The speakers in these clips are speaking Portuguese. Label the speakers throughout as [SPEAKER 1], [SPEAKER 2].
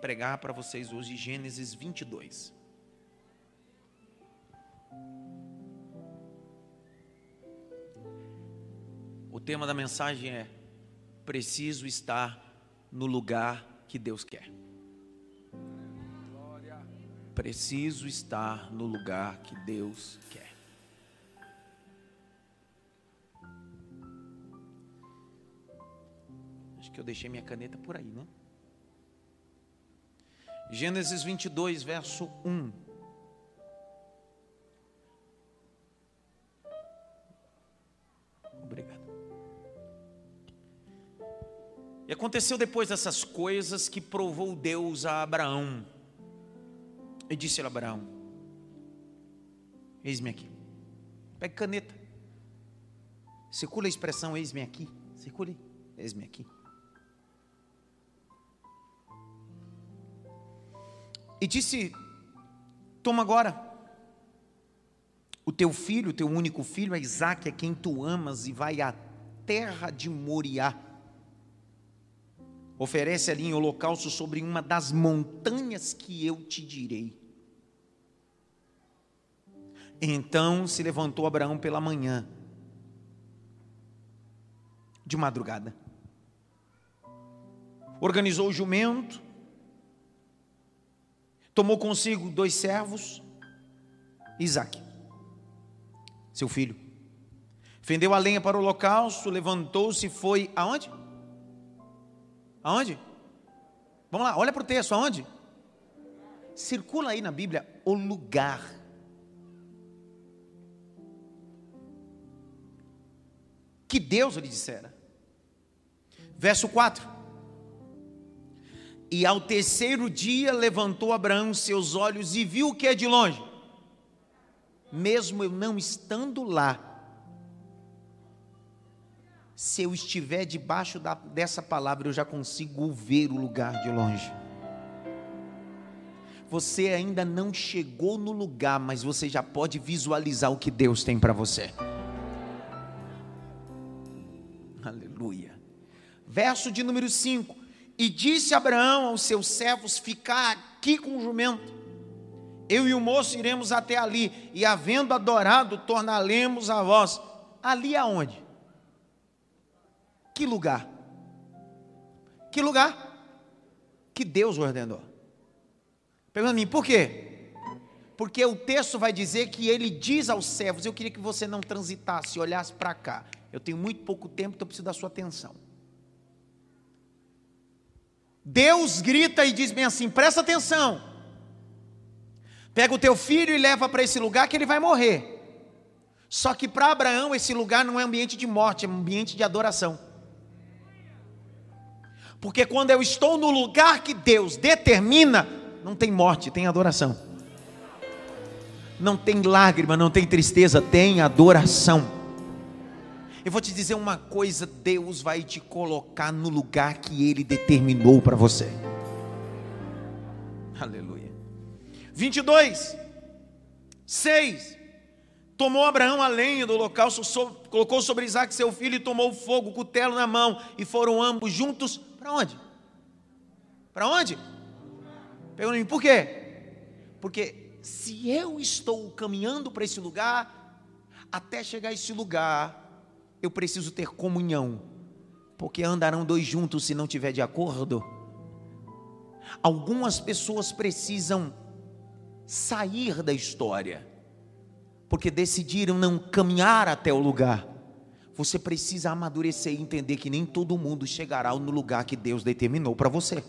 [SPEAKER 1] pregar para vocês hoje Gênesis 22. O tema da mensagem é: preciso estar no lugar que Deus quer. Preciso estar no lugar que Deus quer. Acho que eu deixei minha caneta por aí, né? Gênesis 22, verso 1. Obrigado. E aconteceu depois dessas coisas que provou Deus a Abraão. E disse a Abraão: Eis-me aqui. Pegue caneta. Circula a expressão eis-me aqui. Circule. Eis-me aqui. E disse: Toma agora o teu filho, o teu único filho, é Isaac, a quem tu amas, e vai à terra de Moriá. Oferece ali em holocausto sobre uma das montanhas que eu te direi. Então se levantou Abraão pela manhã, de madrugada, organizou o jumento, tomou consigo dois servos, Isaac, seu filho, fendeu a lenha para o holocausto, levantou-se e foi aonde? Aonde? Vamos lá, olha para o texto, aonde? Circula aí na Bíblia o lugar. Que Deus lhe dissera. Verso 4. E ao terceiro dia levantou Abraão seus olhos e viu o que é de longe. Mesmo eu não estando lá, se eu estiver debaixo da, dessa palavra, eu já consigo ver o lugar de longe. Você ainda não chegou no lugar, mas você já pode visualizar o que Deus tem para você. Aleluia. Verso de número 5 e disse Abraão aos seus servos: Ficar aqui com o jumento. Eu e o moço iremos até ali, e havendo adorado, tornaremos a vós. Ali aonde? Que lugar? Que lugar? Que Deus ordenou. Pergunta a mim, por quê? Porque o texto vai dizer que ele diz aos servos: Eu queria que você não transitasse, olhasse para cá. Eu tenho muito pouco tempo, então eu preciso da sua atenção. Deus grita e diz bem assim: presta atenção. Pega o teu filho e leva para esse lugar que ele vai morrer. Só que para Abraão esse lugar não é ambiente de morte, é ambiente de adoração. Porque quando eu estou no lugar que Deus determina, não tem morte, tem adoração. Não tem lágrima, não tem tristeza, tem adoração. Eu vou te dizer uma coisa: Deus vai te colocar no lugar que Ele determinou para você. Aleluia. 22, 6. Tomou Abraão a lenha do local, colocou sobre Isaac seu filho e tomou fogo, o cutelo na mão, e foram ambos juntos. Para onde? Para onde? Pergunta por quê? Porque se eu estou caminhando para esse lugar, até chegar a esse lugar, eu preciso ter comunhão, porque andarão dois juntos se não tiver de acordo. Algumas pessoas precisam sair da história, porque decidiram não caminhar até o lugar. Você precisa amadurecer e entender que nem todo mundo chegará no lugar que Deus determinou para você.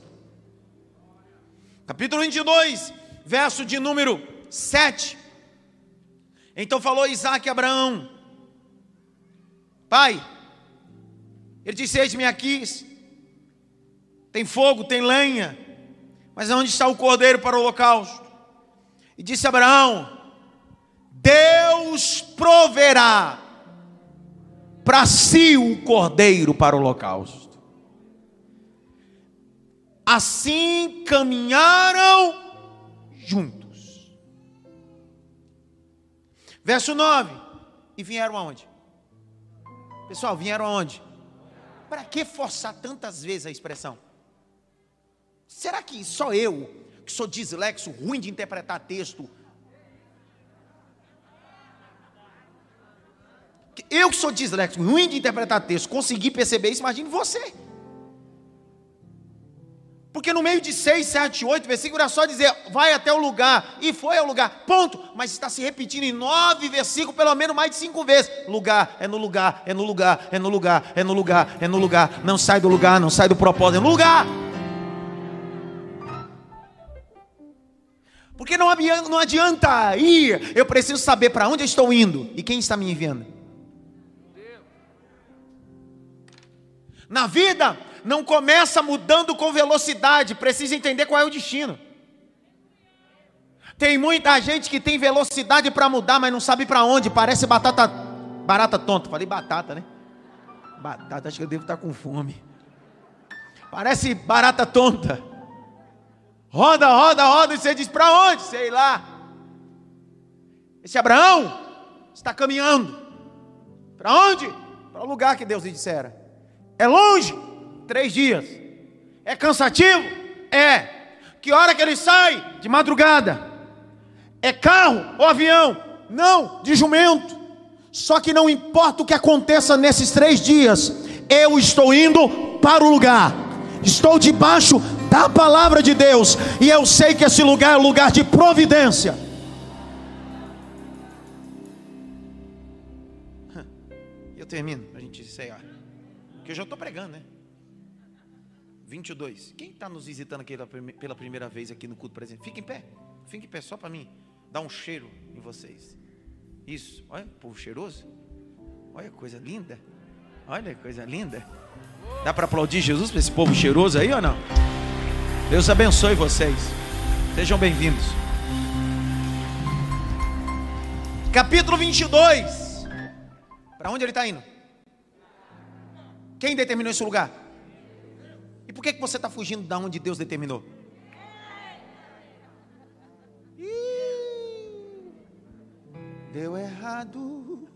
[SPEAKER 1] Capítulo 22, verso de número 7. Então falou Isaac a Abraão: Pai, ele disse: Eis-me aqui, tem fogo, tem lenha, mas onde está o cordeiro para o holocausto? E disse Abraão: Deus proverá para si o cordeiro para o holocausto. Assim caminharam juntos. Verso 9: E vieram aonde? Pessoal, vieram aonde? Para que forçar tantas vezes a expressão? Será que só eu, que sou dislexo, ruim de interpretar texto, eu que sou dislexo, ruim de interpretar texto, consegui perceber isso, imagine você. Porque no meio de 6, 7, 8 versículos era só dizer, vai até o lugar, e foi ao lugar, ponto. Mas está se repetindo em nove versículos, pelo menos mais de cinco vezes. Lugar, é no lugar, é no lugar, é no lugar, é no lugar, é no lugar. Não sai do lugar, não sai do propósito, é no lugar. Porque não adianta, não adianta ir, eu preciso saber para onde eu estou indo e quem está me enviando. Na vida, não começa mudando com velocidade, precisa entender qual é o destino. Tem muita gente que tem velocidade para mudar, mas não sabe para onde, parece batata barata tonta. Falei batata, né? Batata, acho que eu devo estar com fome. Parece barata tonta. Roda, roda, roda, e você diz: para onde? Sei lá. Esse Abraão está caminhando. Para onde? Para o lugar que Deus lhe dissera. É longe Três dias. É cansativo? É. Que hora que ele sai? De madrugada. É carro ou avião? Não, de jumento. Só que não importa o que aconteça nesses três dias, eu estou indo para o lugar. Estou debaixo da palavra de Deus. E eu sei que esse lugar é um lugar de providência. Eu termino, a gente encerrar. Porque eu já estou pregando, né? 22. Quem está nos visitando aqui pela primeira vez aqui no culto presente? Fique em pé. Fique em pé só para mim. Dar um cheiro em vocês. Isso. Olha, povo cheiroso. Olha coisa linda. Olha coisa linda. Dá para aplaudir Jesus para esse povo cheiroso aí ou não? Deus abençoe vocês. Sejam bem-vindos. Capítulo 22. Para onde ele está indo? Quem determinou esse lugar? E por que, que você está fugindo da onde Deus determinou? Deu errado.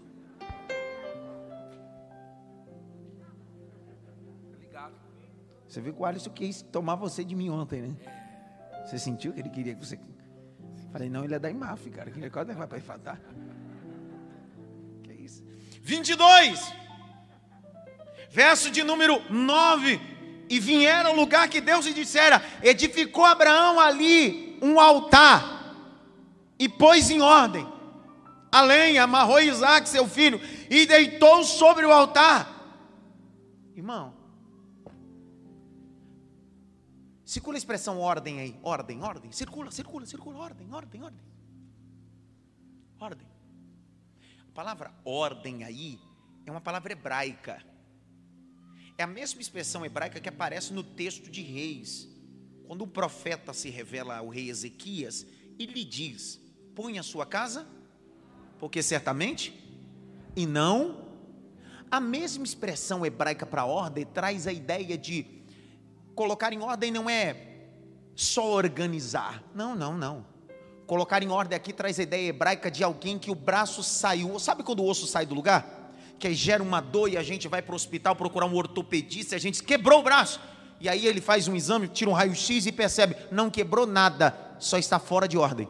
[SPEAKER 1] Você viu que o Alisson quis tomar você de mim ontem, né? Você sentiu que ele queria que você. Falei, não, ele é da IMAF, cara. Que quase vai para Ifatá. Que isso? 22, verso de número 9 e vieram ao lugar que Deus lhe dissera. Edificou Abraão ali um altar e pôs em ordem a lenha, amarrou Isaac, seu filho, e deitou sobre o altar. Irmão, circula a expressão ordem aí, ordem, ordem, circula, circula, circula, ordem, ordem, ordem. Ordem. A palavra ordem aí é uma palavra hebraica é a mesma expressão hebraica que aparece no texto de Reis. Quando o profeta se revela ao rei Ezequias e lhe diz: Põe a sua casa, porque certamente, e não. A mesma expressão hebraica para ordem traz a ideia de colocar em ordem não é só organizar. Não, não, não. Colocar em ordem aqui traz a ideia hebraica de alguém que o braço saiu. Sabe quando o osso sai do lugar? Que gera uma dor e a gente vai para o hospital procurar um ortopedista, a gente quebrou o braço. E aí ele faz um exame, tira um raio-x e percebe, não quebrou nada, só está fora de ordem.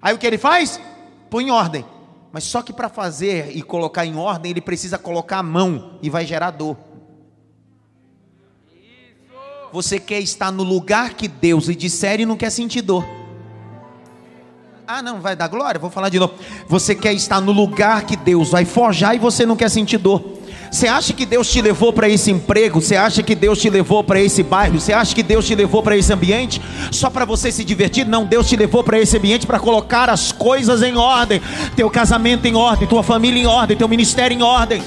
[SPEAKER 1] Aí o que ele faz? Põe em ordem. Mas só que para fazer e colocar em ordem, ele precisa colocar a mão e vai gerar dor. Você quer estar no lugar que Deus lhe disser e não quer sentir dor. Ah, não, vai dar glória? Vou falar de novo. Você quer estar no lugar que Deus vai forjar e você não quer sentir dor. Você acha que Deus te levou para esse emprego? Você acha que Deus te levou para esse bairro? Você acha que Deus te levou para esse ambiente só para você se divertir? Não, Deus te levou para esse ambiente para colocar as coisas em ordem, teu casamento em ordem, tua família em ordem, teu ministério em ordem.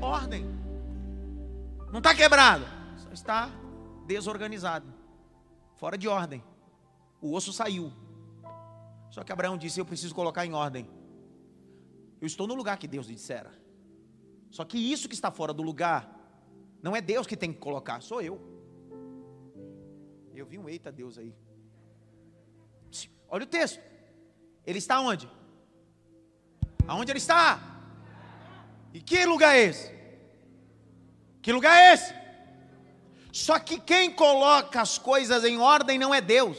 [SPEAKER 1] Ordem. Não está quebrado, só está desorganizado, fora de ordem. O osso saiu. Só que Abraão disse: Eu preciso colocar em ordem. Eu estou no lugar que Deus lhe dissera. Só que isso que está fora do lugar, não é Deus que tem que colocar, sou eu. Eu vi um eita Deus aí. Olha o texto. Ele está onde? Aonde ele está? E que lugar é esse? Que lugar é esse? Só que quem coloca as coisas em ordem não é Deus,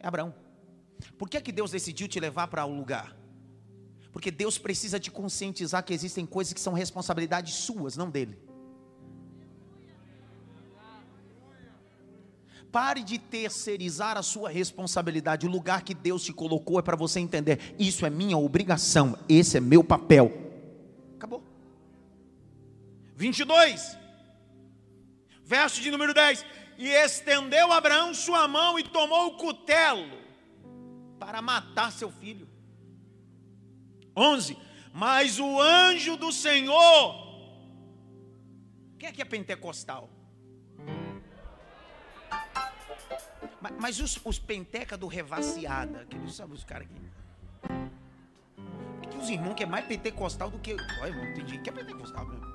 [SPEAKER 1] é Abraão. Por que, que Deus decidiu te levar para o um lugar? Porque Deus precisa te conscientizar que existem coisas que são responsabilidades suas, não dele. Pare de terceirizar a sua responsabilidade. O lugar que Deus te colocou é para você entender: isso é minha obrigação, esse é meu papel. Acabou. 22, verso de número 10: E estendeu Abraão sua mão e tomou o cutelo para matar seu filho. 11: Mas o anjo do Senhor, quem é que é pentecostal? Mas, mas os, os penteca do revaciada, aqueles sabe os caras aqui. Que os irmãos que é mais pentecostal do que. Olha, irmão, tem gente que é pentecostal mesmo.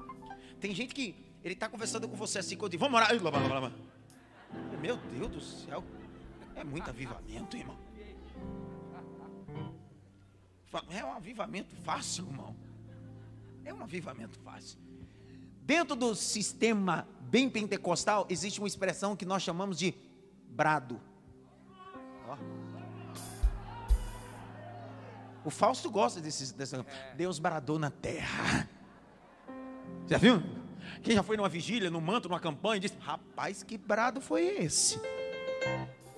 [SPEAKER 1] Tem gente que ele está conversando com você assim, quando vamos orar. Meu Deus do céu. É muito avivamento, irmão. É um avivamento fácil, irmão. É um avivamento fácil. Dentro do sistema bem pentecostal, existe uma expressão que nós chamamos de brado. O Fausto gosta desse, desse. Deus bradou na terra. Já viu? Quem já foi numa vigília, no manto, numa campanha, disse: Rapaz, que brado foi esse?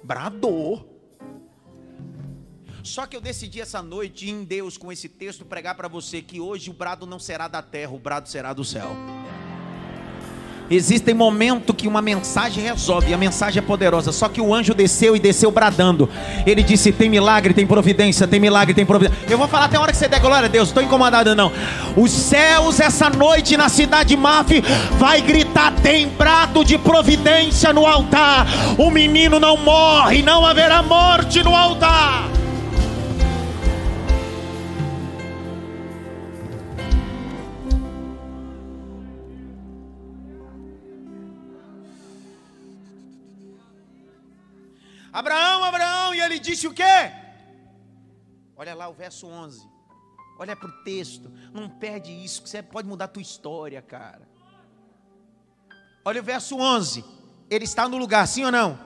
[SPEAKER 1] Bradou. Só que eu decidi essa noite em Deus com esse texto pregar para você que hoje o brado não será da terra, o brado será do céu. Existem momentos que uma mensagem resolve, a mensagem é poderosa. Só que o anjo desceu e desceu bradando. Ele disse: Tem milagre, tem providência, tem milagre, tem providência. Eu vou falar até a hora que você der glória a Deus, estou incomodado não. Os céus, essa noite na cidade de Maf, vai gritar: Tem brado de providência no altar. O menino não morre, não haverá morte no altar. Abraão, Abraão, e ele disse o quê? Olha lá o verso 11. Olha para o texto. Não perde isso, que você pode mudar a tua história, cara. Olha o verso 11. Ele está no lugar, sim ou não?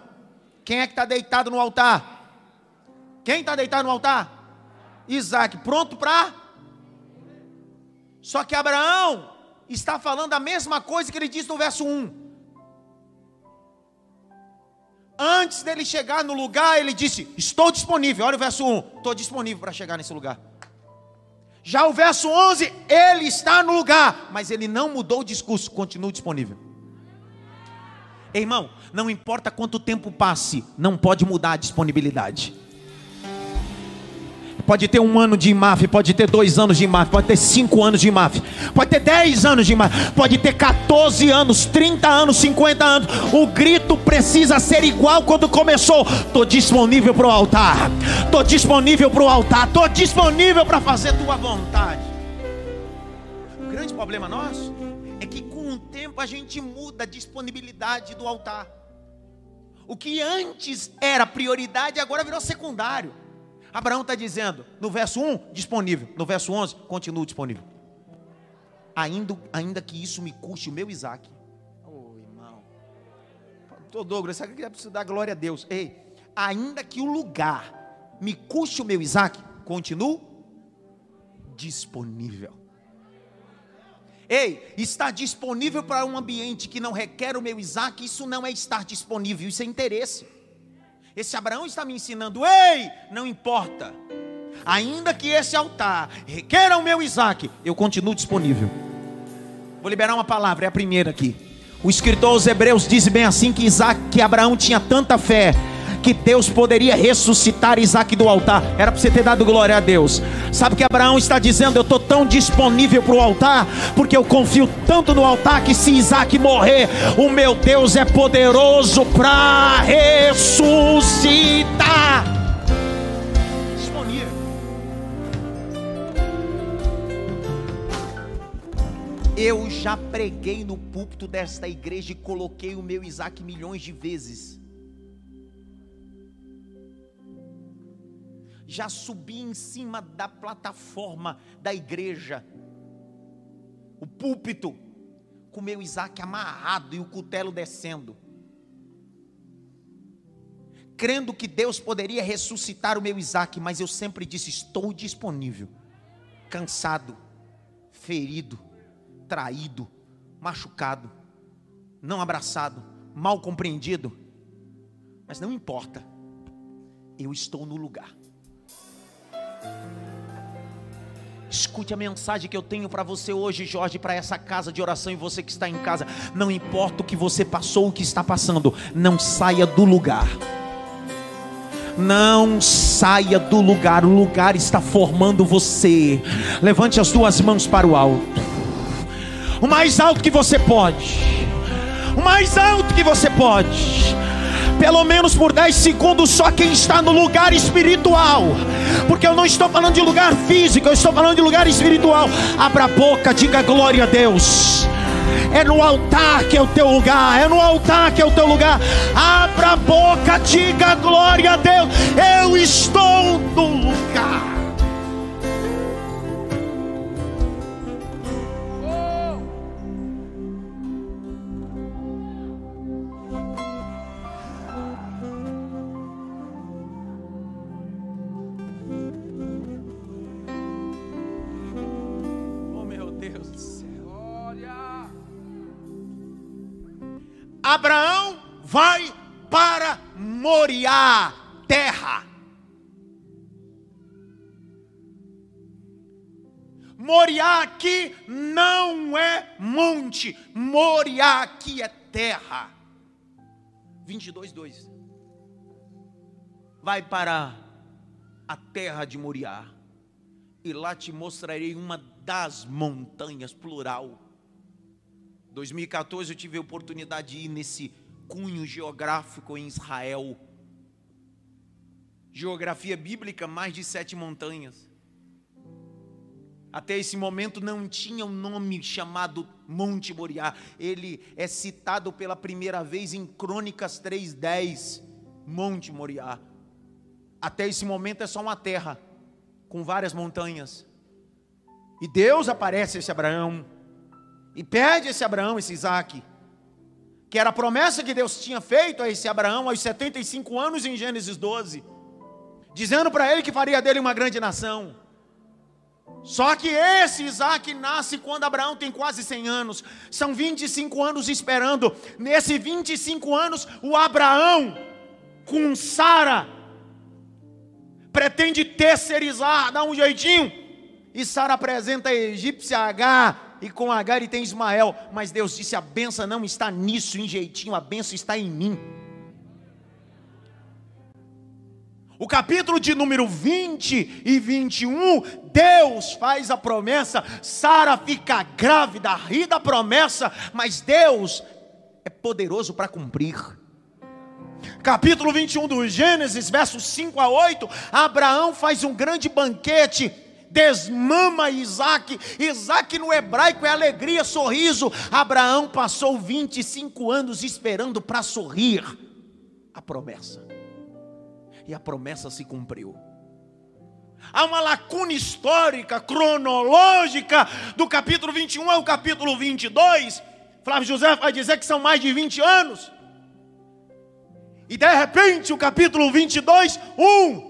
[SPEAKER 1] Quem é que está deitado no altar? Quem está deitado no altar? Isaac, pronto para. Só que Abraão está falando a mesma coisa que ele disse no verso 1. Antes dele chegar no lugar, ele disse: Estou disponível. Olha o verso 1: Estou disponível para chegar nesse lugar. Já o verso 11, ele está no lugar, mas ele não mudou o discurso, continua disponível. Irmão, não importa quanto tempo passe, não pode mudar a disponibilidade. Pode ter um ano de IMAF, pode ter dois anos de IMAF, pode ter cinco anos de IMAF, pode ter dez anos de IMAF, pode ter 14 anos, 30 anos, 50 anos. O grito precisa ser igual quando começou. Estou disponível para o altar, estou disponível para o altar, estou disponível para fazer tua vontade. O grande problema nosso é que com o tempo a gente muda a disponibilidade do altar. O que antes era prioridade agora virou secundário. Abraão está dizendo, no verso 1, disponível. No verso 11, continua disponível. Ainda, ainda que isso me custe o meu Isaac. Oh, irmão. Tô Douglas, sabe que precisa dar glória a Deus? Ei, ainda que o lugar me custe o meu Isaac, continuo disponível. Ei, estar disponível para um ambiente que não requer o meu Isaac, isso não é estar disponível, isso é interesse. Esse Abraão está me ensinando: ei, não importa, ainda que esse altar requeira o meu Isaac, eu continuo disponível. Vou liberar uma palavra, é a primeira aqui. O escritor aos Hebreus diz bem assim que Isaac, que Abraão tinha tanta fé que Deus poderia ressuscitar Isaac do altar. Era para você ter dado glória a Deus. Sabe que Abraão está dizendo: Eu estou tão disponível para o altar, porque eu confio tanto no altar que se Isaac morrer, o meu Deus é poderoso para ressuscitar. Disponível. Eu já preguei no púlpito desta igreja e coloquei o meu Isaac milhões de vezes. Já subi em cima da plataforma da igreja, o púlpito, com meu Isaac amarrado e o cutelo descendo. Crendo que Deus poderia ressuscitar o meu Isaac, mas eu sempre disse: estou disponível, cansado, ferido, traído, machucado, não abraçado, mal compreendido. Mas não importa, eu estou no lugar. Escute a mensagem que eu tenho para você hoje, Jorge, para essa casa de oração e você que está em casa. Não importa o que você passou, o que está passando, não saia do lugar. Não saia do lugar, o lugar está formando você. Levante as duas mãos para o alto. O mais alto que você pode. O mais alto que você pode pelo menos por 10 segundos, só quem está no lugar espiritual, porque eu não estou falando de lugar físico, eu estou falando de lugar espiritual. Abra a boca, diga glória a Deus. É no altar que é o teu lugar, é no altar que é o teu lugar. Abra a boca, diga glória a Deus. Eu estou no Abraão vai para Moriá, terra. Moriá aqui não é monte, Moriá aqui é terra. 22, 2. Vai para a terra de Moriá, e lá te mostrarei uma das montanhas, plural 2014 eu tive a oportunidade de ir nesse cunho geográfico em Israel. Geografia bíblica, mais de sete montanhas. Até esse momento não tinha um nome chamado Monte Moriá. Ele é citado pela primeira vez em Crônicas 3:10, Monte Moriá. Até esse momento é só uma terra com várias montanhas. E Deus aparece a esse Abraão e pede esse Abraão, esse Isaac, que era a promessa que Deus tinha feito a esse Abraão aos 75 anos em Gênesis 12, dizendo para ele que faria dele uma grande nação. Só que esse Isaac nasce quando Abraão tem quase 100 anos, são 25 anos esperando. Nesses 25 anos, o Abraão, com Sara, pretende terceirizar, dar um jeitinho, e Sara apresenta a egípcia H e com Agar ele tem Ismael. Mas Deus disse: a benção não está nisso, em jeitinho, a benção está em mim. O capítulo de número 20 e 21, Deus faz a promessa, Sara fica grávida, ri da promessa, mas Deus é poderoso para cumprir. Capítulo 21 do Gênesis, versos 5 a 8, Abraão faz um grande banquete desmama Isaac. Isaac no hebraico é alegria, sorriso. Abraão passou 25 anos esperando para sorrir a promessa. E a promessa se cumpriu. Há uma lacuna histórica, cronológica, do capítulo 21 ao capítulo 22. Flávio José vai dizer que são mais de 20 anos. E de repente, o capítulo 22, 1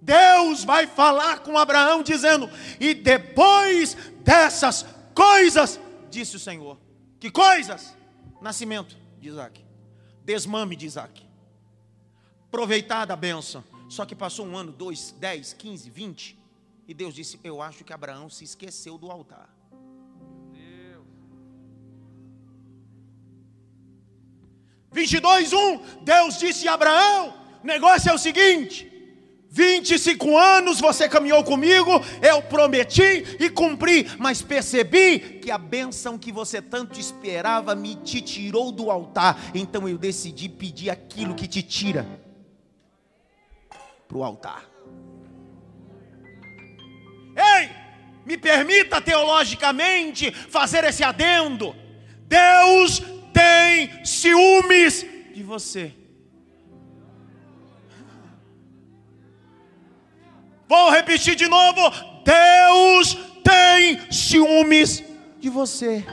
[SPEAKER 1] Deus vai falar com Abraão dizendo: "E depois dessas coisas", disse o Senhor. Que coisas? Nascimento de Isaac. Desmame de Isaac. Aproveitada a bênção. Só que passou um ano, dois, dez, quinze, vinte. E Deus disse: Eu acho que Abraão se esqueceu do altar. Deus. 22, 1. Deus disse a Abraão: O negócio é o seguinte 25 anos você caminhou comigo, eu prometi e cumpri, mas percebi que a bênção que você tanto esperava me te tirou do altar, então eu decidi pedir aquilo que te tira para o altar. Ei, me permita teologicamente fazer esse adendo: Deus tem ciúmes de você. Vou repetir de novo: Deus tem ciúmes de você.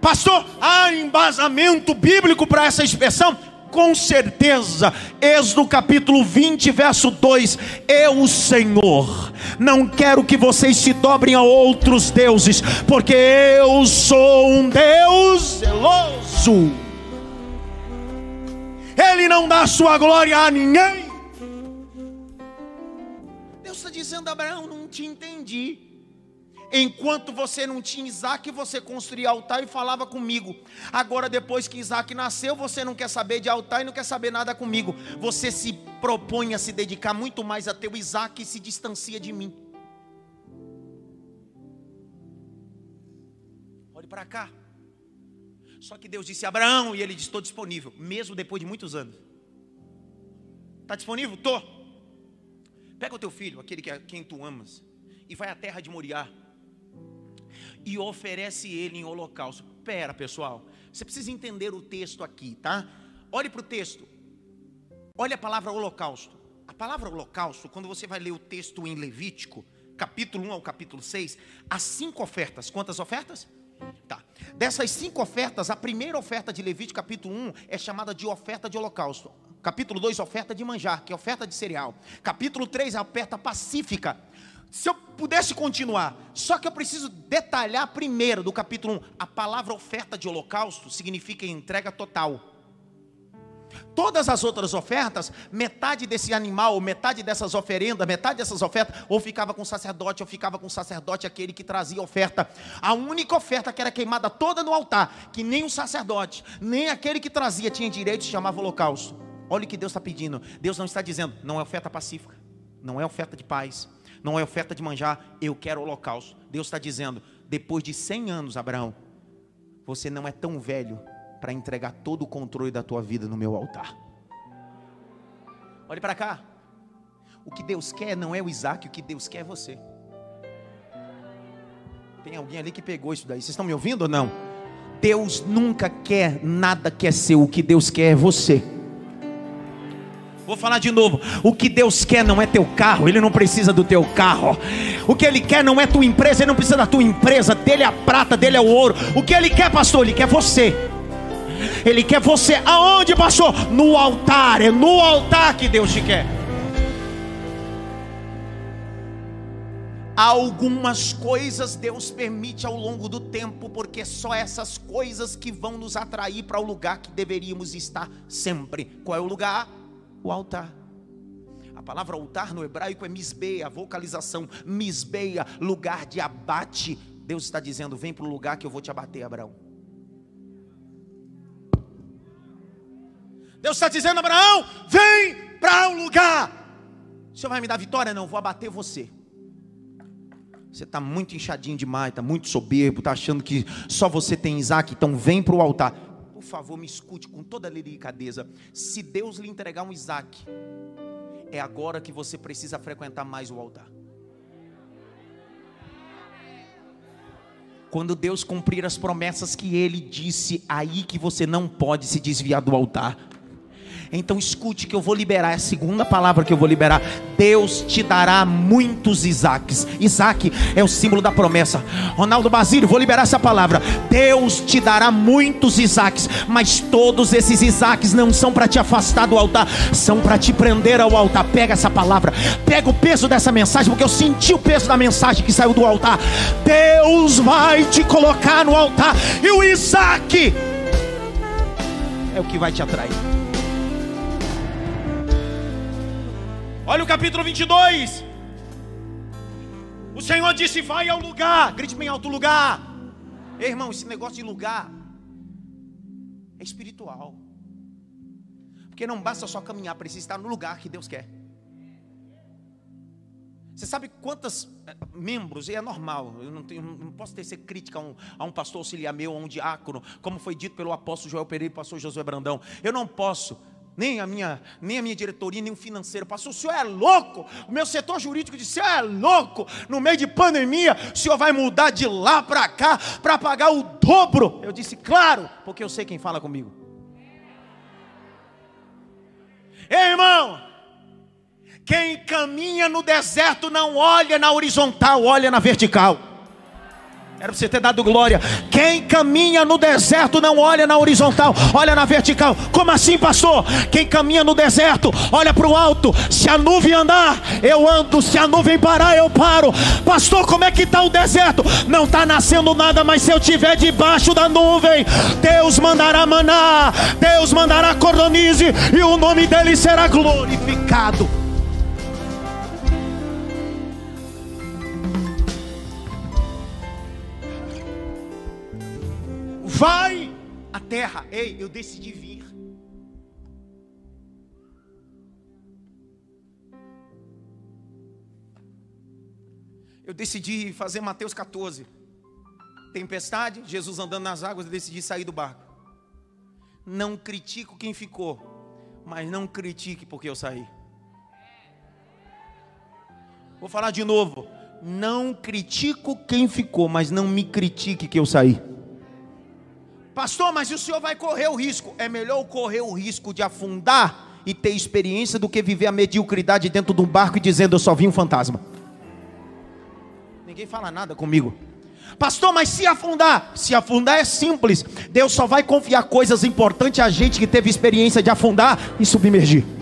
[SPEAKER 1] Pastor, há embasamento bíblico para essa expressão? Com certeza, Êxodo capítulo 20, verso 2: Eu, Senhor, não quero que vocês se dobrem a outros deuses, porque eu sou um Deus zeloso. Ele não dá sua glória a ninguém. Dizendo Abraão: Não te entendi. Enquanto você não tinha Isaac, você construía altar e falava comigo. Agora, depois que Isaac nasceu, você não quer saber de altar e não quer saber nada comigo. Você se propõe a se dedicar muito mais a teu Isaac e se distancia de mim. Olhe para cá. Só que Deus disse Abraão e ele disse: Estou disponível, mesmo depois de muitos anos. Está disponível? Estou. Pega o teu filho, aquele que é quem tu amas, e vai à terra de Moriá e oferece ele em holocausto. Pera, pessoal, você precisa entender o texto aqui, tá? Olhe para o texto. Olhe a palavra holocausto. A palavra holocausto, quando você vai ler o texto em Levítico, capítulo 1 ao capítulo 6, há cinco ofertas. Quantas ofertas? Tá. Dessas cinco ofertas, a primeira oferta de Levítico, capítulo 1, é chamada de oferta de holocausto. Capítulo 2, oferta de manjar, que é oferta de cereal. Capítulo 3, a oferta pacífica, se eu pudesse continuar, só que eu preciso detalhar primeiro do capítulo 1. A palavra oferta de holocausto significa entrega total. Todas as outras ofertas, metade desse animal, metade dessas oferendas, metade dessas ofertas, ou ficava com o sacerdote, ou ficava com o sacerdote aquele que trazia oferta. A única oferta que era queimada toda no altar, que nem o sacerdote, nem aquele que trazia tinha direito, se chamava holocausto. Olha o que Deus está pedindo. Deus não está dizendo, não é oferta pacífica, não é oferta de paz, não é oferta de manjar, eu quero holocausto. Deus está dizendo, depois de 100 anos, Abraão, você não é tão velho para entregar todo o controle da tua vida no meu altar. Olhe para cá. O que Deus quer não é o Isaac, o que Deus quer é você. Tem alguém ali que pegou isso daí. Vocês estão me ouvindo ou não? Deus nunca quer nada que é seu, o que Deus quer é você. Vou falar de novo. O que Deus quer não é teu carro, Ele não precisa do teu carro. O que Ele quer não é tua empresa, Ele não precisa da tua empresa. Dele é a prata, dele é o ouro. O que Ele quer, pastor? Ele quer você. Ele quer você aonde, pastor? No altar. É no altar que Deus te quer. Algumas coisas Deus permite ao longo do tempo, porque só essas coisas que vão nos atrair para o lugar que deveríamos estar sempre. Qual é o lugar? O altar. A palavra altar no hebraico é misbeia, a vocalização misbeia, lugar de abate. Deus está dizendo: vem para o lugar que eu vou te abater, Abraão. Deus está dizendo, Abraão, vem para um lugar. O Senhor vai me dar vitória? Não, vou abater você. Você está muito inchadinho demais, está muito soberbo, está achando que só você tem Isaac, então vem para o altar favor, me escute com toda a delicadeza. Se Deus lhe entregar um Isaac, é agora que você precisa frequentar mais o altar. Quando Deus cumprir as promessas que Ele disse, aí que você não pode se desviar do altar. Então escute que eu vou liberar, é a segunda palavra que eu vou liberar. Deus te dará muitos Isaques. Isaac é o símbolo da promessa. Ronaldo Basílio, vou liberar essa palavra. Deus te dará muitos Isaques, mas todos esses Isaques não são para te afastar do altar, são para te prender ao altar. Pega essa palavra, pega o peso dessa mensagem, porque eu senti o peso da mensagem que saiu do altar. Deus vai te colocar no altar, e o Isaac é o que vai te atrair. Olha o capítulo 22. O Senhor disse: Vai ao lugar. Grite bem alto: lugar. Ei, irmão, esse negócio de lugar é espiritual. Porque não basta só caminhar, precisa estar no lugar que Deus quer. Você sabe quantos eh, membros, e é normal, eu não, tenho, não posso ter ser crítica a um, a um pastor auxiliar meu, a um diácono, como foi dito pelo apóstolo Joel Pereira e pastor Josué Brandão. Eu não posso nem a minha, nem a minha diretoria, nem o financeiro. Pastor, o senhor é louco. O meu setor jurídico disse: o senhor é louco. No meio de pandemia, o senhor vai mudar de lá para cá para pagar o dobro. Eu disse: claro, porque eu sei quem fala comigo. Ei, irmão, quem caminha no deserto não olha na horizontal, olha na vertical. Era para você ter dado glória. Quem caminha no deserto não olha na horizontal, olha na vertical. Como assim, pastor? Quem caminha no deserto, olha para o alto. Se a nuvem andar, eu ando. Se a nuvem parar, eu paro. Pastor, como é que está o deserto? Não está nascendo nada, mas se eu estiver debaixo da nuvem, Deus mandará maná, Deus mandará cordonize, e o nome dele será glorificado. Vai à terra. Ei, eu decidi vir. Eu decidi fazer Mateus 14. Tempestade, Jesus andando nas águas, eu decidi sair do barco. Não critico quem ficou, mas não critique porque eu saí. Vou falar de novo. Não critico quem ficou, mas não me critique que eu saí. Pastor, mas o senhor vai correr o risco. É melhor correr o risco de afundar e ter experiência do que viver a mediocridade dentro de um barco e dizendo eu só vi um fantasma. Ninguém fala nada comigo. Pastor, mas se afundar? Se afundar é simples. Deus só vai confiar coisas importantes a gente que teve experiência de afundar e submergir.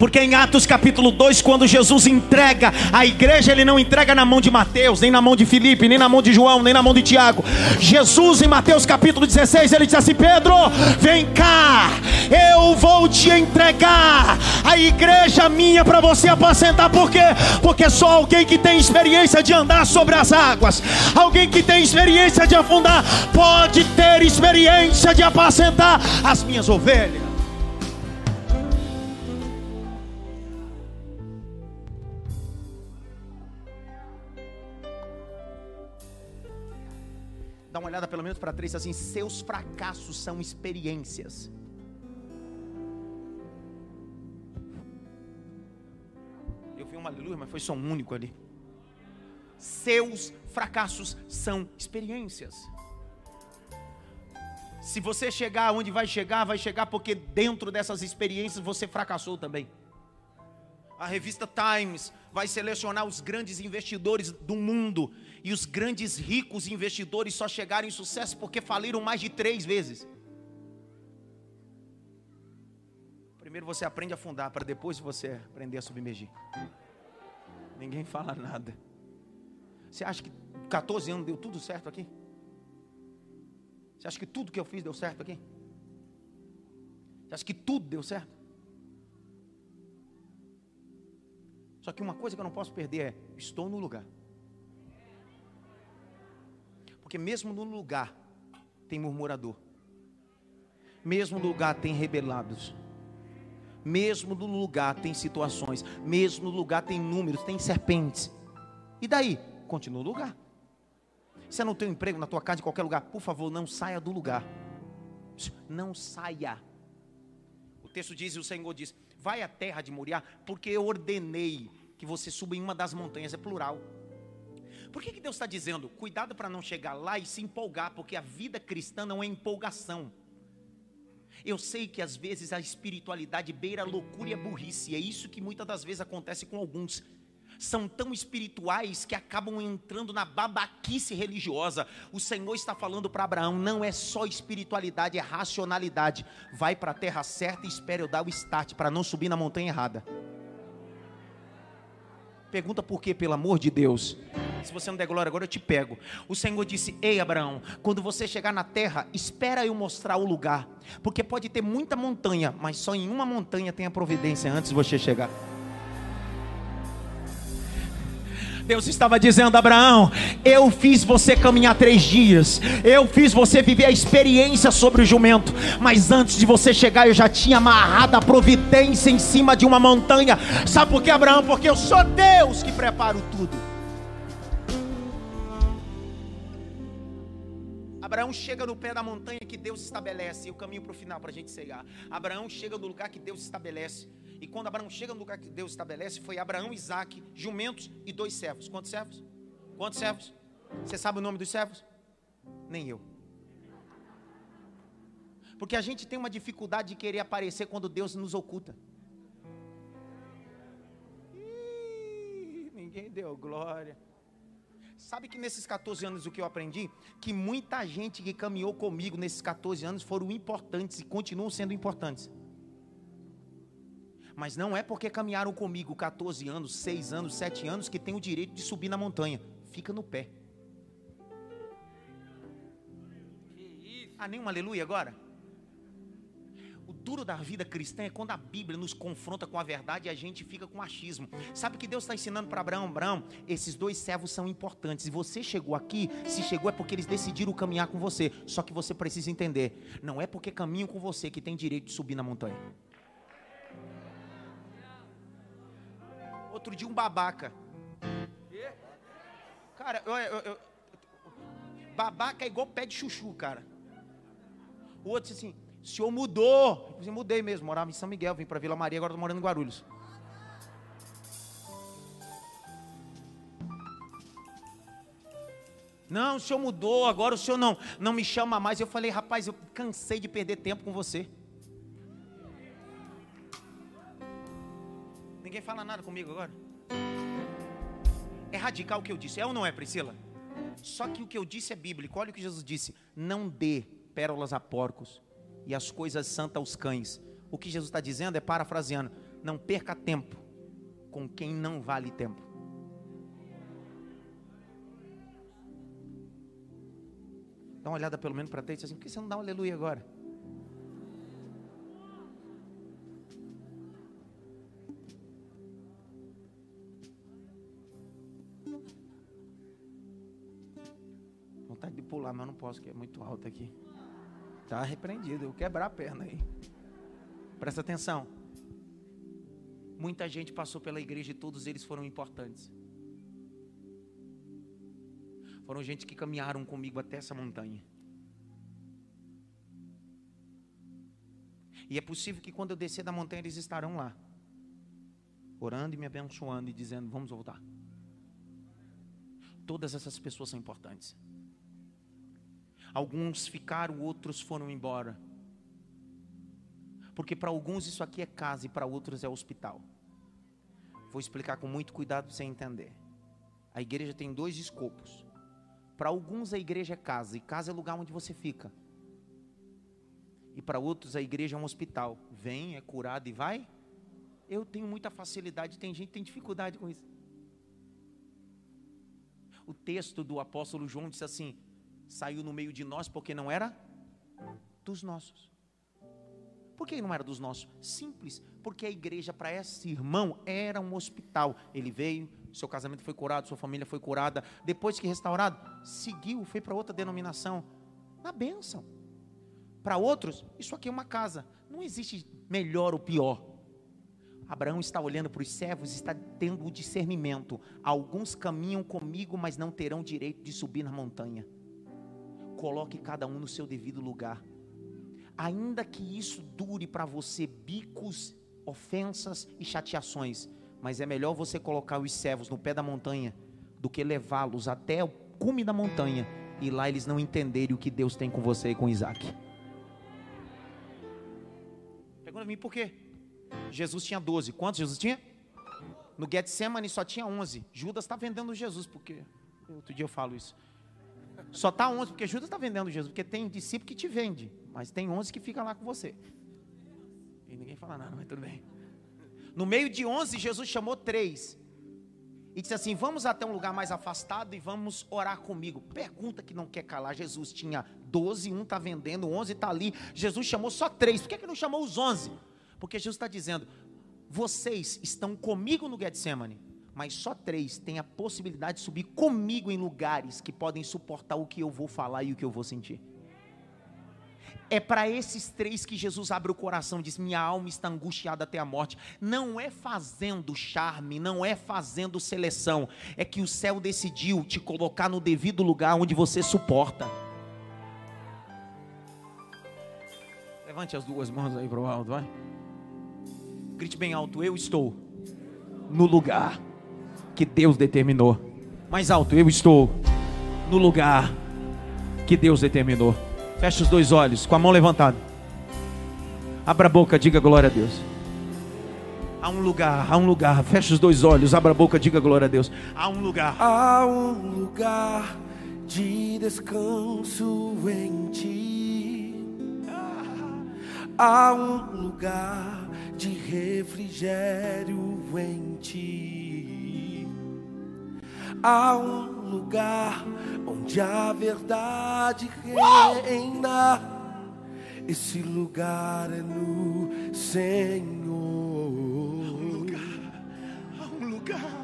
[SPEAKER 1] Porque em Atos capítulo 2, quando Jesus entrega a igreja, ele não entrega na mão de Mateus, nem na mão de Filipe, nem na mão de João, nem na mão de Tiago. Jesus, em Mateus capítulo 16, ele diz assim: Pedro, vem cá, eu vou te entregar a igreja minha para você apacentar. Por quê? Porque só alguém que tem experiência de andar sobre as águas, alguém que tem experiência de afundar, pode ter experiência de apacentar as minhas ovelhas. Dá uma olhada pelo menos para três assim: seus fracassos são experiências. Eu vi um aleluia, mas foi só um único ali. Seus fracassos são experiências. Se você chegar onde vai chegar, vai chegar porque dentro dessas experiências você fracassou também. A revista Times vai selecionar os grandes investidores do mundo e os grandes ricos investidores só chegaram em sucesso porque faliram mais de três vezes. Primeiro você aprende a afundar, para depois você aprender a submergir. Ninguém fala nada. Você acha que 14 anos deu tudo certo aqui? Você acha que tudo que eu fiz deu certo aqui? Você acha que tudo deu certo? Só que uma coisa que eu não posso perder é: estou no lugar. Porque mesmo no lugar tem murmurador. Mesmo no lugar tem rebelados. Mesmo no lugar tem situações. Mesmo no lugar tem números, tem serpentes. E daí? Continua no lugar. Você não tem um emprego na tua casa, em qualquer lugar, por favor, não saia do lugar. Não saia. O texto diz, e o Senhor diz: Vai à terra de Moriá, porque eu ordenei que você suba em uma das montanhas, é plural. Por que, que Deus está dizendo? Cuidado para não chegar lá e se empolgar, porque a vida cristã não é empolgação. Eu sei que às vezes a espiritualidade beira a loucura e a burrice, e é isso que muitas das vezes acontece com alguns. São tão espirituais que acabam entrando na babaquice religiosa. O Senhor está falando para Abraão: não é só espiritualidade, é racionalidade. Vai para a terra certa e espere eu dar o start para não subir na montanha errada. Pergunta por quê, pelo amor de Deus. Se você não der glória agora, eu te pego. O Senhor disse: Ei, Abraão, quando você chegar na terra, espera eu mostrar o lugar. Porque pode ter muita montanha, mas só em uma montanha tem a providência antes de você chegar. Deus estava dizendo: Abraão, eu fiz você caminhar três dias, eu fiz você viver a experiência sobre o jumento, mas antes de você chegar, eu já tinha amarrado a providência em cima de uma montanha. Sabe por que, Abraão? Porque eu sou Deus que preparo tudo. Abraão chega no pé da montanha que Deus estabelece, e o caminho para o final para a gente cegar. Abraão chega no lugar que Deus estabelece. E quando Abraão chega no lugar que Deus estabelece, foi Abraão, Isaac, jumentos e dois servos. Quantos servos? Quantos servos? Você sabe o nome dos servos? Nem eu. Porque a gente tem uma dificuldade de querer aparecer quando Deus nos oculta. Ih, ninguém deu glória. Sabe que nesses 14 anos o que eu aprendi? Que muita gente que caminhou comigo nesses 14 anos foram importantes e continuam sendo importantes. Mas não é porque caminharam comigo 14 anos, 6 anos, 7 anos que tem o direito de subir na montanha. Fica no pé. Ah, nem um aleluia agora? O duro da vida cristã é quando a Bíblia nos confronta com a verdade e a gente fica com achismo. Sabe o que Deus está ensinando para Abraão? Abraão, esses dois servos são importantes. E você chegou aqui, se chegou é porque eles decidiram caminhar com você. Só que você precisa entender: não é porque caminham com você que tem direito de subir na montanha. Outro dia, um babaca. Cara, eu, eu, eu, babaca é igual pé de chuchu, cara. O outro disse assim: o senhor mudou. Eu disse, mudei mesmo, morava em São Miguel, vim para Vila Maria, agora estou morando em Guarulhos. Não, o senhor mudou, agora o senhor não, não me chama mais. Eu falei, rapaz, eu cansei de perder tempo com você. Ninguém fala nada comigo agora. É radical o que eu disse, é ou não é, Priscila? Só que o que eu disse é bíblico. Olha o que Jesus disse: não dê pérolas a porcos e as coisas santas aos cães. O que Jesus está dizendo é parafraseando: não perca tempo com quem não vale tempo. Dá uma olhada pelo menos para trás assim: por que você não dá um aleluia agora? Pular, mas não posso, que é muito alto aqui. Está repreendido, eu quebrar a perna aí. Presta atenção. Muita gente passou pela igreja e todos eles foram importantes. Foram gente que caminharam comigo até essa montanha. E é possível que quando eu descer da montanha eles estarão lá, orando e me abençoando e dizendo: Vamos voltar. Todas essas pessoas são importantes. Alguns ficaram, outros foram embora. Porque para alguns isso aqui é casa e para outros é hospital. Vou explicar com muito cuidado para você entender. A igreja tem dois escopos. Para alguns a igreja é casa, e casa é lugar onde você fica. E para outros a igreja é um hospital. Vem, é curado e vai. Eu tenho muita facilidade, tem gente que tem dificuldade com isso. O texto do apóstolo João diz assim: saiu no meio de nós porque não era dos nossos. Por que não era dos nossos? Simples, porque a igreja para esse irmão era um hospital. Ele veio, seu casamento foi curado, sua família foi curada. Depois que restaurado, seguiu, foi para outra denominação. Na bênção. Para outros, isso aqui é uma casa. Não existe melhor ou pior. Abraão está olhando para os servos, está tendo o discernimento. Alguns caminham comigo, mas não terão direito de subir na montanha coloque cada um no seu devido lugar. Ainda que isso dure para você bicos, ofensas e chateações, mas é melhor você colocar os servos no pé da montanha do que levá-los até o cume da montanha e lá eles não entenderem o que Deus tem com você e com Isaac. Pergunta a mim por quê? Jesus tinha 12. Quantos Jesus tinha? No Getsemane só tinha 11. Judas está vendendo Jesus, porque outro dia eu falo isso. Só está 11, porque Judas está vendendo Jesus, porque tem discípulo que te vende, mas tem 11 que fica lá com você. E ninguém fala nada, mas tudo bem. No meio de 11, Jesus chamou três. E disse assim: Vamos até um lugar mais afastado e vamos orar comigo. Pergunta que não quer calar. Jesus tinha 12, um está vendendo, 11 está ali. Jesus chamou só três. Por que, que não chamou os 11? Porque Jesus está dizendo: Vocês estão comigo no Getsemane mas só três têm a possibilidade de subir comigo em lugares que podem suportar o que eu vou falar e o que eu vou sentir. É para esses três que Jesus abre o coração e diz: Minha alma está angustiada até a morte. Não é fazendo charme, não é fazendo seleção. É que o céu decidiu te colocar no devido lugar onde você suporta. Levante as duas mãos aí para o alto, vai. Grite bem alto: Eu estou no lugar que Deus determinou. Mais alto, eu estou no lugar que Deus determinou. Feche os dois olhos, com a mão levantada. Abra a boca, diga glória a Deus. Há um lugar, há um lugar. Feche os dois olhos, abra a boca, diga glória a Deus. Há um lugar.
[SPEAKER 2] Há um lugar de descanso em ti. Há um lugar de refrigério em ti. Há um lugar onde a verdade reina. Esse lugar é no Senhor.
[SPEAKER 1] Há um lugar.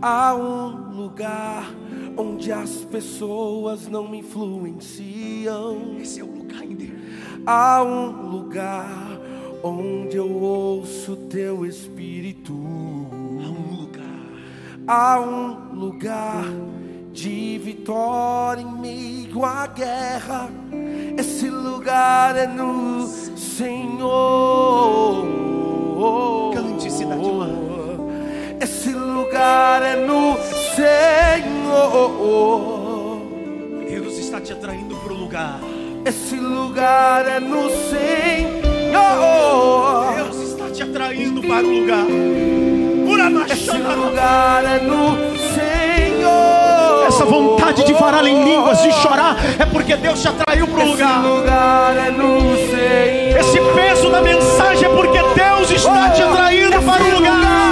[SPEAKER 2] Há um lugar onde as pessoas não me influenciam.
[SPEAKER 1] Esse é o lugar em Deus.
[SPEAKER 2] Há um lugar onde eu ouço teu espírito.
[SPEAKER 1] Há um lugar.
[SPEAKER 2] De vitória em meio à guerra. Esse lugar é no Senhor.
[SPEAKER 1] Cante, cidade.
[SPEAKER 2] Esse lugar é no Senhor.
[SPEAKER 1] Deus está te atraindo para o lugar.
[SPEAKER 2] Esse lugar é no Senhor.
[SPEAKER 1] Deus está te atraindo para o lugar.
[SPEAKER 2] Esse lugar é no Senhor.
[SPEAKER 1] Essa vontade de falar em línguas, de chorar, é porque Deus te atraiu para o
[SPEAKER 2] Esse
[SPEAKER 1] lugar.
[SPEAKER 2] lugar é no Senhor.
[SPEAKER 1] Esse peso da mensagem é porque Deus está te atraindo para o lugar.
[SPEAKER 2] Esse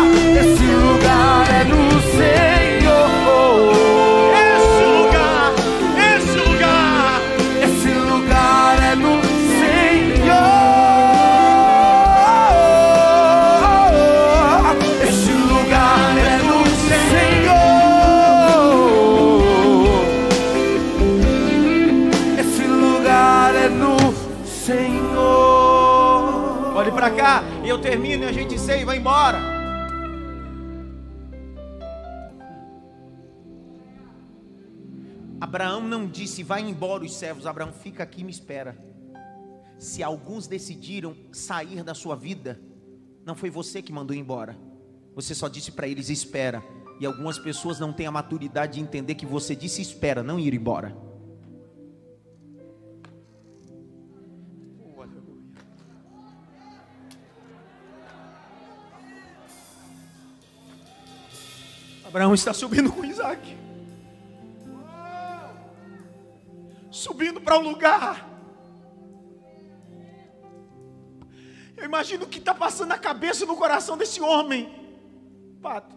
[SPEAKER 1] Olhe para cá e eu termino e a gente sei vai embora. Abraão não disse, vai embora os servos. Abraão, fica aqui e me espera. Se alguns decidiram sair da sua vida, não foi você que mandou embora. Você só disse para eles, espera. E algumas pessoas não têm a maturidade de entender que você disse espera, não ir embora. Abraão está subindo com Isaac. Subindo para um lugar. Eu imagino o que está passando na cabeça e no coração desse homem. Pato.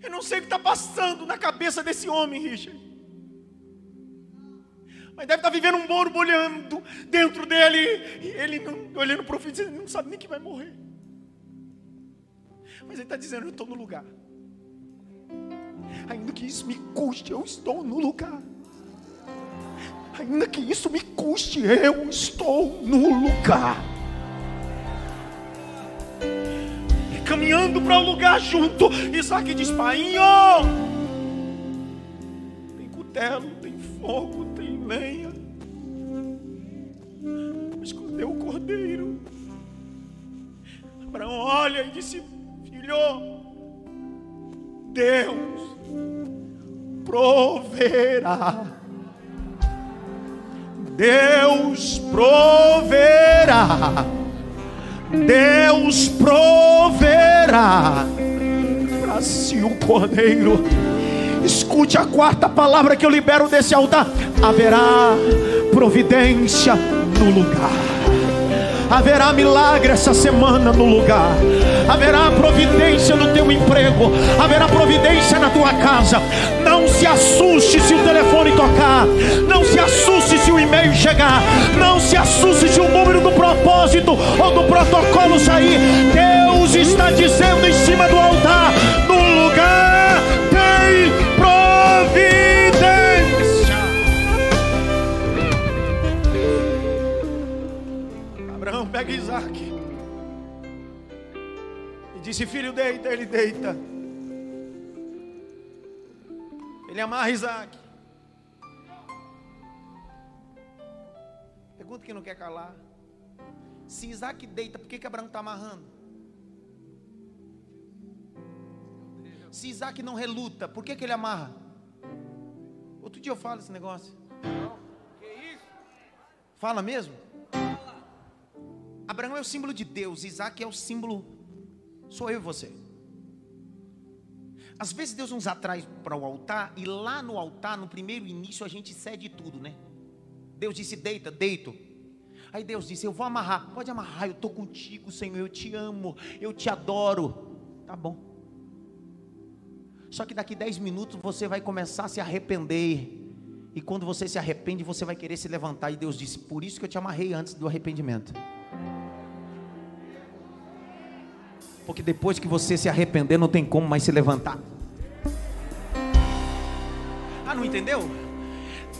[SPEAKER 1] Eu não sei o que está passando na cabeça desse homem, Richard. Mas deve estar vivendo um borbulhando dentro dele. E ele não, olhando para o filho, dizendo, ele não sabe nem que vai morrer. Mas ele está dizendo, eu estou no lugar. Ainda que isso me custe, eu estou no lugar. Ainda que isso me custe, eu estou no lugar. E caminhando para o lugar junto, Isaac diz: Painho, tem cutelo, tem fogo, tem lenha. Escondeu o cordeiro. Abraão olha e disse: Filho, Deus proverá. Deus proverá. Deus proverá para si o cordeiro. Escute a quarta palavra que eu libero desse altar: haverá providência no lugar. Haverá milagre essa semana no lugar. Haverá providência no teu emprego. Haverá providência na tua casa. Não se assuste se o telefone tocar. Não se assuste se o e-mail chegar. Não se assuste se o número do propósito ou do protocolo sair. Deus está dizendo em cima do altar: no lugar tem providência. Abraão pega Isaac disse: Filho, deita. Ele deita. Ele amarra Isaac. Pergunta que não quer calar. Se Isaac deita, por que, que Abraão está amarrando? Se Isaac não reluta, por que, que ele amarra? Outro dia eu falo esse negócio. Fala mesmo? Abraão é o símbolo de Deus, Isaac é o símbolo, sou eu e você. Às vezes Deus nos atrai para o altar e lá no altar, no primeiro início, a gente cede tudo, né? Deus disse: deita, deito. Aí Deus disse: Eu vou amarrar. Pode amarrar, eu estou contigo, Senhor. Eu te amo, eu te adoro. Tá bom. Só que daqui 10 minutos você vai começar a se arrepender. E quando você se arrepende, você vai querer se levantar. E Deus disse: Por isso que eu te amarrei antes do arrependimento. Porque depois que você se arrepender, não tem como mais se levantar. Ah, não entendeu?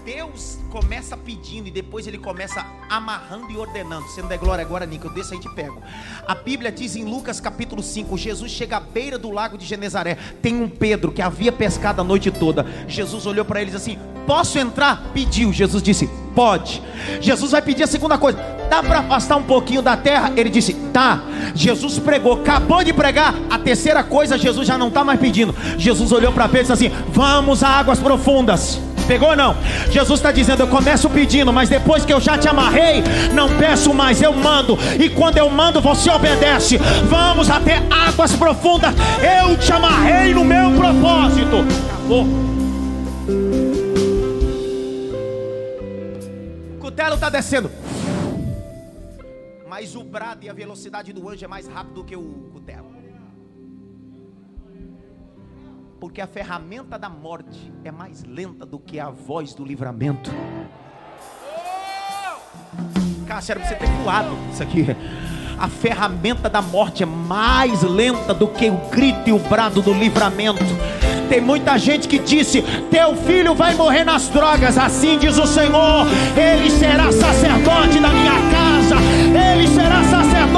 [SPEAKER 1] Deus começa pedindo e depois ele começa amarrando e ordenando. Se não der glória agora, Nico, eu desço aí te pego. A Bíblia diz em Lucas capítulo 5: Jesus chega à beira do lago de Genezaré. Tem um Pedro que havia pescado a noite toda. Jesus olhou para ele e disse assim: Posso entrar? Pediu. Jesus disse: Pode. Jesus vai pedir a segunda coisa: Dá para afastar um pouquinho da terra? Ele disse: Tá. Jesus pregou, acabou de pregar. A terceira coisa, Jesus já não está mais pedindo. Jesus olhou para Pedro e disse assim: Vamos a águas profundas. Pegou não? Jesus está dizendo: Eu começo pedindo, mas depois que eu já te amarrei, não peço mais, eu mando. E quando eu mando, você obedece. Vamos até águas profundas. Eu te amarrei no meu propósito. Acabou. O cutelo está descendo. Mas o brado e a velocidade do anjo é mais rápido do que o cutelo. Porque a ferramenta da morte é mais lenta do que a voz do livramento. Cássio, era pra você ter voado isso aqui. A ferramenta da morte é mais lenta do que o grito e o brado do livramento. Tem muita gente que disse: Teu filho vai morrer nas drogas. Assim diz o Senhor: Ele será sacerdote da minha casa. Ele será sacerdote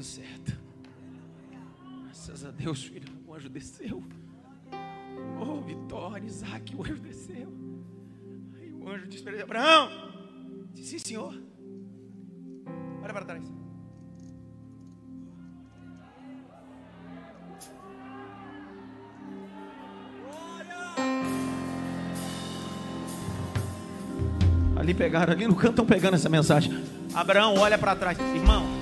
[SPEAKER 1] Deu certo. Graças a Deus, filho, o anjo desceu. Oh, vitória, Isaac, o anjo desceu. Aí o anjo disse para ele: Abraão, disse, sim, senhor. Olha para trás. Ali pegaram, ali no canto estão pegando essa mensagem. Abraão olha para trás, irmão.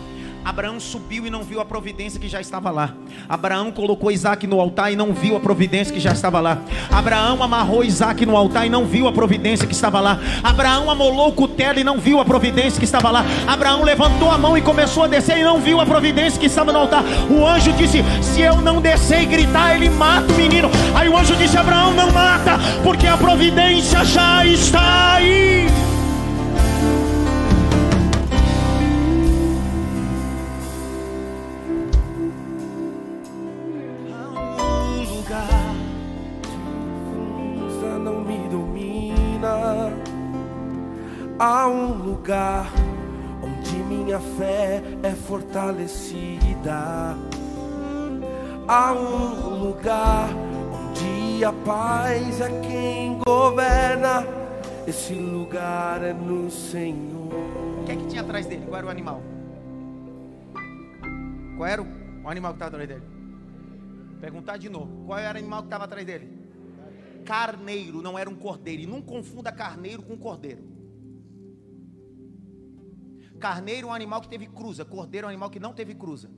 [SPEAKER 1] Abraão subiu e não viu a providência que já estava lá. Abraão colocou Isaac no altar e não viu a providência que já estava lá. Abraão amarrou Isaac no altar e não viu a providência que estava lá. Abraão amolou o cutelo e não viu a providência que estava lá. Abraão levantou a mão e começou a descer e não viu a providência que estava no altar. O anjo disse: Se eu não descer e gritar, ele mata o menino. Aí o anjo disse: Abraão, não mata, porque a providência já está aí. Um lugar
[SPEAKER 2] onde minha fé é fortalecida. Há um lugar onde a paz é quem governa. Esse lugar é no Senhor.
[SPEAKER 1] O que é que tinha atrás dele? Qual era o animal? Qual era o, animal que estava atrás dele? Perguntar de novo. Qual era o animal que estava atrás dele? Carneiro, não era um cordeiro. E não confunda carneiro com cordeiro. Carneiro é um animal que teve cruza. Cordeiro é um animal que não teve cruza.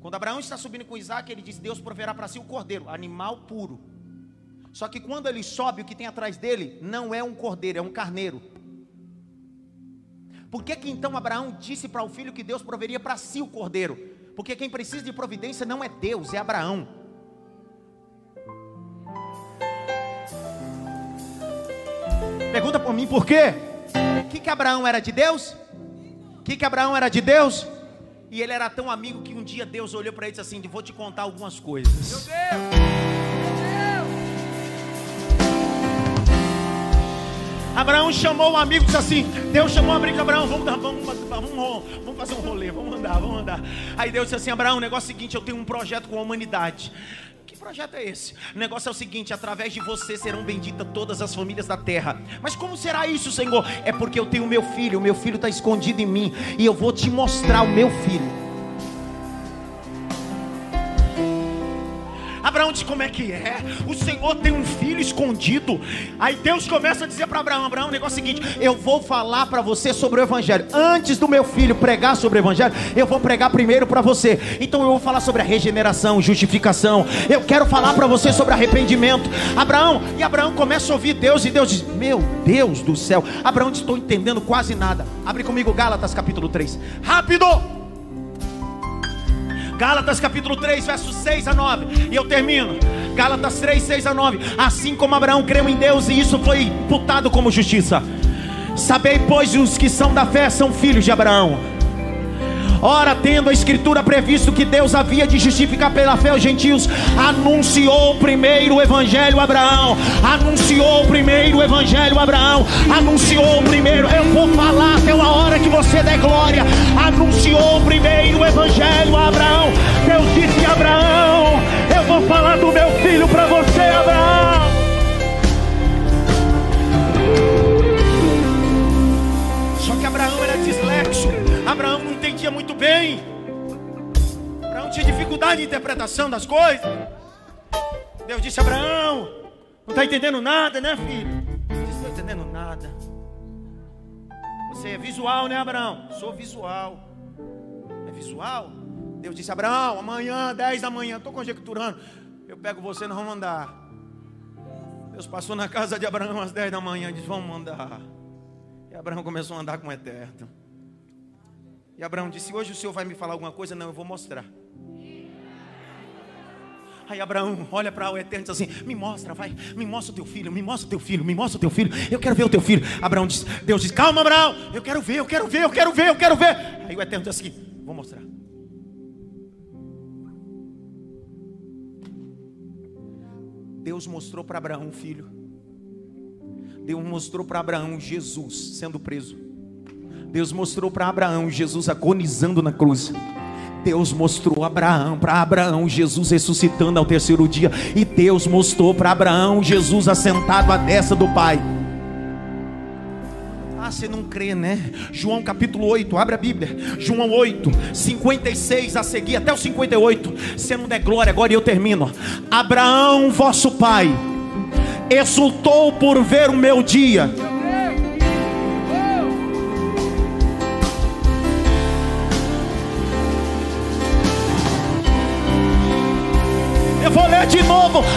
[SPEAKER 1] Quando Abraão está subindo com Isaac, ele diz: Deus proverá para si o cordeiro, animal puro. Só que quando ele sobe, o que tem atrás dele não é um cordeiro, é um carneiro. Por que, que então Abraão disse para o filho que Deus proveria para si o cordeiro? Porque quem precisa de providência não é Deus, é Abraão. Pergunta por mim por quê? O que, que Abraão era de Deus? O que, que Abraão era de Deus? E ele era tão amigo que um dia Deus olhou para ele e disse assim: Vou te contar algumas coisas. Abraão chamou um amigo e disse assim: Deus chamou um amigo, Abraão, vamos, dar, vamos, vamos, vamos fazer um rolê, vamos andar, vamos andar. Aí Deus disse assim: Abraão, o negócio é o seguinte: eu tenho um projeto com a humanidade. Projeto é esse? O negócio é o seguinte: através de você serão benditas todas as famílias da terra. Mas como será isso, Senhor? É porque eu tenho meu filho, o meu filho está escondido em mim, e eu vou te mostrar o meu filho. Abraão diz: Como é que é? O Senhor tem um filho escondido. Aí Deus começa a dizer para Abraão: Abraão, o negócio é o seguinte: Eu vou falar para você sobre o Evangelho. Antes do meu filho pregar sobre o Evangelho, eu vou pregar primeiro para você. Então eu vou falar sobre a regeneração, justificação. Eu quero falar para você sobre arrependimento. Abraão, e Abraão começa a ouvir Deus, e Deus diz: Meu Deus do céu. Abraão Estou entendendo quase nada. Abre comigo Gálatas capítulo 3. Rápido! Gálatas capítulo 3, versos 6 a 9. E eu termino. Gálatas 3, 6 a 9. Assim como Abraão creu em Deus e isso foi imputado como justiça. Sabei, pois, os que são da fé são filhos de Abraão. Ora, tendo a escritura previsto que Deus havia de justificar pela fé os gentios, anunciou primeiro o evangelho a Abraão, anunciou primeiro o evangelho a Abraão, anunciou primeiro, eu vou falar até uma hora que você der glória, anunciou primeiro o evangelho a Abraão. Deus disse a Abraão: Eu vou falar do meu filho para você, Abraão. Bem. Abraão tinha dificuldade de interpretação das coisas. Deus disse: Abraão, não está entendendo nada, né, filho? Não estou entendendo nada. Você é visual, né, Abraão? Sou visual. É visual? Deus disse: Abraão, amanhã, 10 da manhã, estou conjecturando. Eu pego você, nós vamos andar. Deus passou na casa de Abraão às 10 da manhã e disse: Vamos andar. E Abraão começou a andar com o Eterno. E Abraão disse: Hoje o Senhor vai me falar alguma coisa? Não, eu vou mostrar. Aí Abraão olha para o Eterno e diz assim: Me mostra, vai, me mostra o teu filho, me mostra o teu filho, me mostra o teu filho, eu quero ver o teu filho. Abraão diz: Deus diz: Calma, Abraão, eu quero ver, eu quero ver, eu quero ver, eu quero ver. Aí o Eterno diz assim: Vou mostrar. Deus mostrou para Abraão um filho. Deus mostrou para Abraão Jesus sendo preso. Deus mostrou para Abraão Jesus agonizando na cruz. Deus mostrou Abraão para Abraão Jesus ressuscitando ao terceiro dia e Deus mostrou para Abraão Jesus assentado à destra do Pai. Ah, você não crê, né? João capítulo 8, abre a Bíblia. João 8, 56 a seguir, até o 58. Se não der glória, agora eu termino. Abraão, vosso pai, exultou por ver o meu dia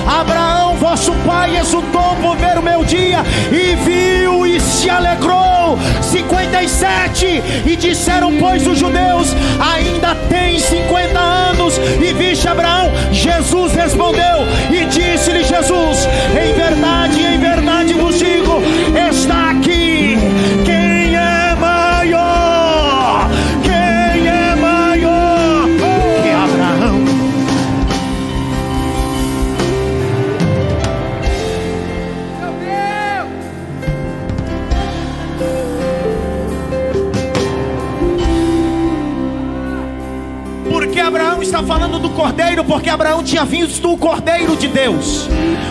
[SPEAKER 1] Abraão, vosso pai, exultou por ver o meu dia e viu e se alegrou. 57 e disseram, pois, os judeus: ainda tem 50 anos e viste Abraão. Jesus respondeu e disse-lhe: Jesus, em verdade, em verdade vos digo, está está falando do cordeiro porque Abraão tinha visto o cordeiro de Deus.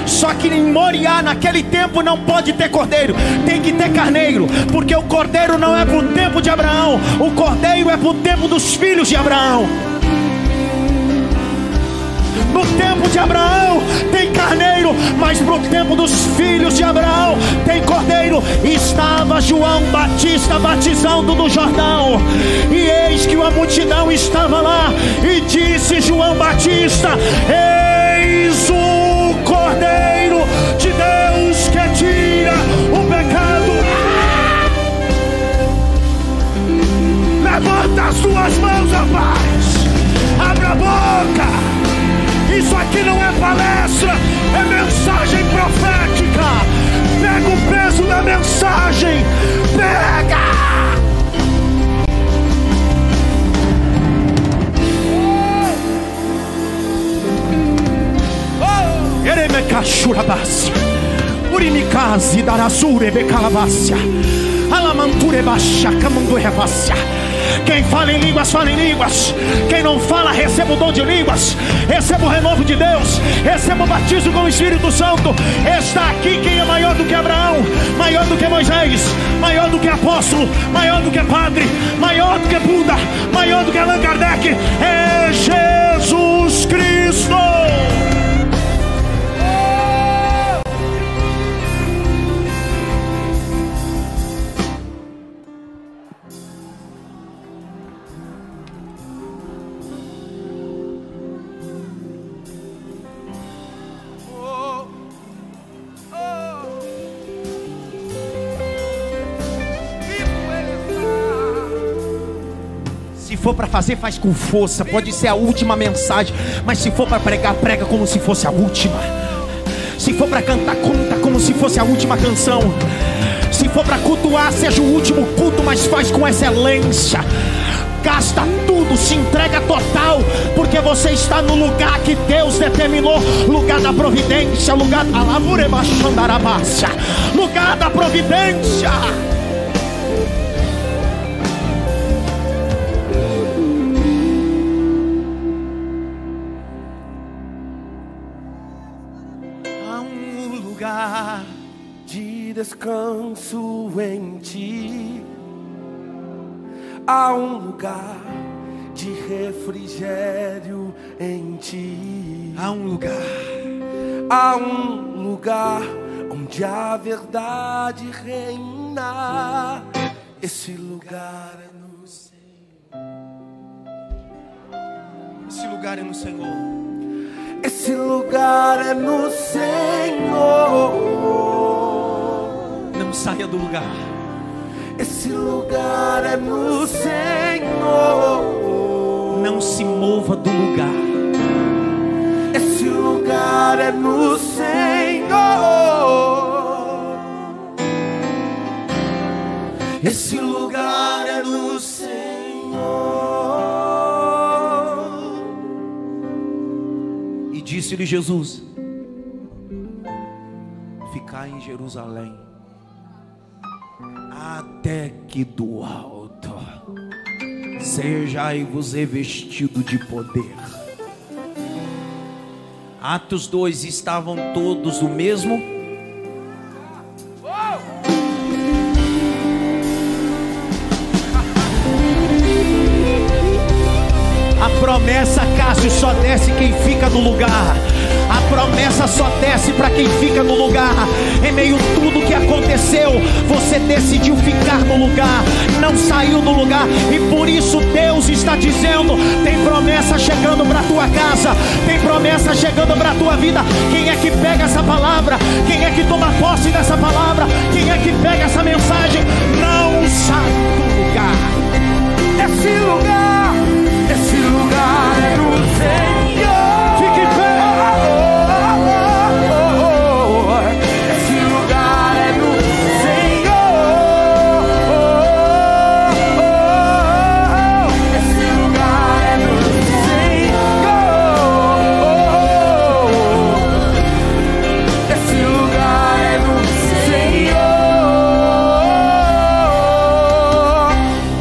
[SPEAKER 1] Só que em Moriá, naquele tempo, não pode ter cordeiro, tem que ter carneiro, porque o cordeiro não é para o tempo de Abraão, o cordeiro é para o tempo dos filhos de Abraão. No tempo de Abraão tem carneiro, mas no tempo dos filhos de Abraão tem cordeiro. Estava João Batista batizando no Jordão, e eis que uma multidão estava lá, e disse João Batista: Eis o cordeiro de Deus que tira o pecado. Levanta as suas mãos, rapaz. Abra a boca. Isso aqui não é palestra, é mensagem profética. Pega o peso da mensagem. Pega! Por Urimikazi darasure becalavassia. Alamanture baixa, camandu revassia. Quem fala em línguas, fala em línguas. Quem não fala, receba o dom de línguas. Receba o renovo de Deus. Receba o batismo com o Espírito Santo. Está aqui quem é maior do que Abraão, maior do que Moisés, maior do que apóstolo, maior do que padre, maior do que Buda, maior do que Allan Kardec. É Jesus Cristo. For para fazer, faz com força. Pode ser a última mensagem, mas se for para pregar, prega como se fosse a última. Se for para cantar, canta como se fosse a última canção. Se for para cultuar, seja o último culto, mas faz com excelência. Gasta tudo, se entrega total, porque você está no lugar que Deus determinou lugar da providência, lugar da lugar da providência.
[SPEAKER 3] Há um lugar
[SPEAKER 2] de refrigério em ti.
[SPEAKER 3] há um lugar
[SPEAKER 2] Há um lugar onde a verdade reina. Esse lugar é no Senhor.
[SPEAKER 3] esse lugar é no Senhor
[SPEAKER 2] Esse lugar é no Senhor.
[SPEAKER 3] não saia do lugar
[SPEAKER 2] Esse lugar é no Senhor.
[SPEAKER 3] não se mova do lugar
[SPEAKER 2] Esse lugar é no Senhor. Esse lugar é no Senhor.
[SPEAKER 3] e disse-lhe Jesus ficar em Jerusalém até que do alto sejai-vos revestido de poder Atos 2 estavam todos o mesmo
[SPEAKER 1] A promessa, Cássio, só desce quem fica no lugar promessa só desce para quem fica no lugar. Em meio a tudo que aconteceu, você decidiu ficar no lugar, não saiu do lugar, e por isso Deus está dizendo: tem promessa chegando para tua casa, tem promessa chegando para tua vida. Quem é que pega essa palavra? Quem é que toma posse dessa palavra? Quem é que pega essa mensagem? Não sai do lugar. Esse lugar, esse lugar é o Senhor.